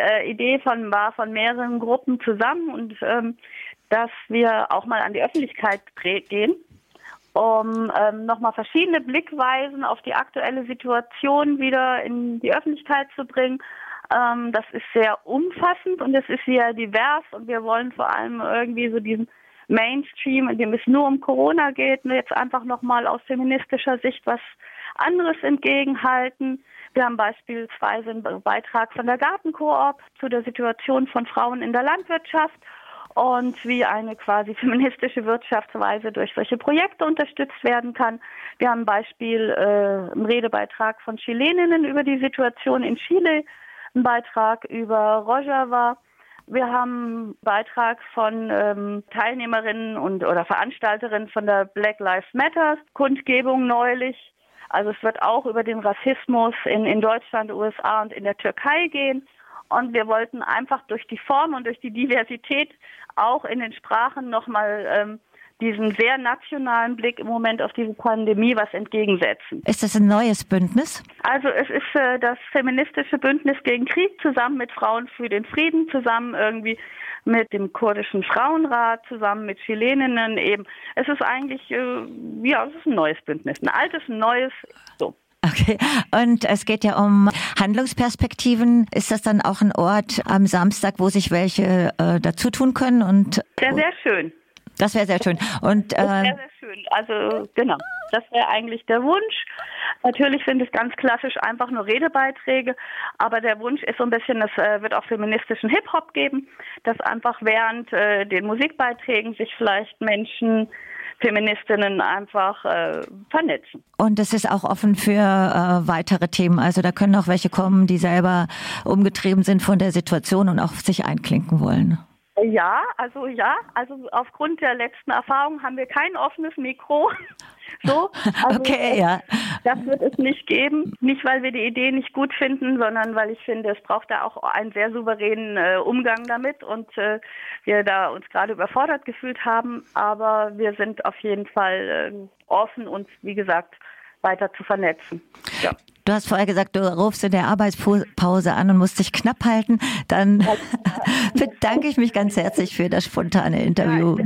äh, Idee von war von mehreren Gruppen zusammen und ähm, dass wir auch mal an die Öffentlichkeit gehen, um ähm, nochmal verschiedene Blickweisen auf die aktuelle Situation wieder in die Öffentlichkeit zu bringen. Ähm, das ist sehr umfassend und es ist sehr divers und wir wollen vor allem irgendwie so diesen Mainstream, in dem es nur um Corona geht, jetzt einfach nochmal aus feministischer Sicht was anderes entgegenhalten. Wir haben beispielsweise einen Beitrag von der Gartenkoop zu der Situation von Frauen in der Landwirtschaft und wie eine quasi feministische Wirtschaftsweise durch solche Projekte unterstützt werden kann. Wir haben Beispiel, äh, einen Redebeitrag von Chileninnen über die Situation in Chile, einen Beitrag über Rojava. Wir haben einen Beitrag von ähm, Teilnehmerinnen und oder Veranstalterinnen von der Black Lives Matter Kundgebung neulich. Also es wird auch über den Rassismus in, in Deutschland, USA und in der Türkei gehen. Und wir wollten einfach durch die Form und durch die Diversität auch in den Sprachen nochmal ähm, diesen sehr nationalen Blick im Moment auf diese Pandemie was entgegensetzen. Ist das ein neues Bündnis? Also es ist äh, das feministische Bündnis gegen Krieg zusammen mit Frauen für den Frieden, zusammen irgendwie mit dem kurdischen Frauenrat, zusammen mit Chileninnen eben. Es ist eigentlich, äh, ja, es ist ein neues Bündnis. Ein altes, ein neues, so. Okay, und es geht ja um Handlungsperspektiven. Ist das dann auch ein Ort am Samstag, wo sich welche äh, dazu tun können? Und, sehr, sehr schön. Das wäre sehr schön. Und, äh, das wäre sehr schön. Also genau, das wäre eigentlich der Wunsch. Natürlich sind es ganz klassisch einfach nur Redebeiträge, aber der Wunsch ist so ein bisschen, es äh, wird auch feministischen Hip-Hop geben, dass einfach während äh, den Musikbeiträgen sich vielleicht Menschen Feministinnen einfach äh, vernetzen. Und es ist auch offen für äh, weitere Themen. Also da können auch welche kommen, die selber umgetrieben sind von der Situation und auch sich einklinken wollen. Ja, also ja, also aufgrund der letzten Erfahrung haben wir kein offenes Mikro. So, also okay, ja. Das wird es nicht geben. Nicht, weil wir die Idee nicht gut finden, sondern weil ich finde, es braucht da auch einen sehr souveränen äh, Umgang damit und äh, wir da uns gerade überfordert gefühlt haben. Aber wir sind auf jeden Fall äh, offen, uns, wie gesagt, weiter zu vernetzen. Ja. Du hast vorher gesagt, du rufst in der Arbeitspause an und musst dich knapp halten. Dann bedanke ich mich ganz herzlich für das spontane Interview.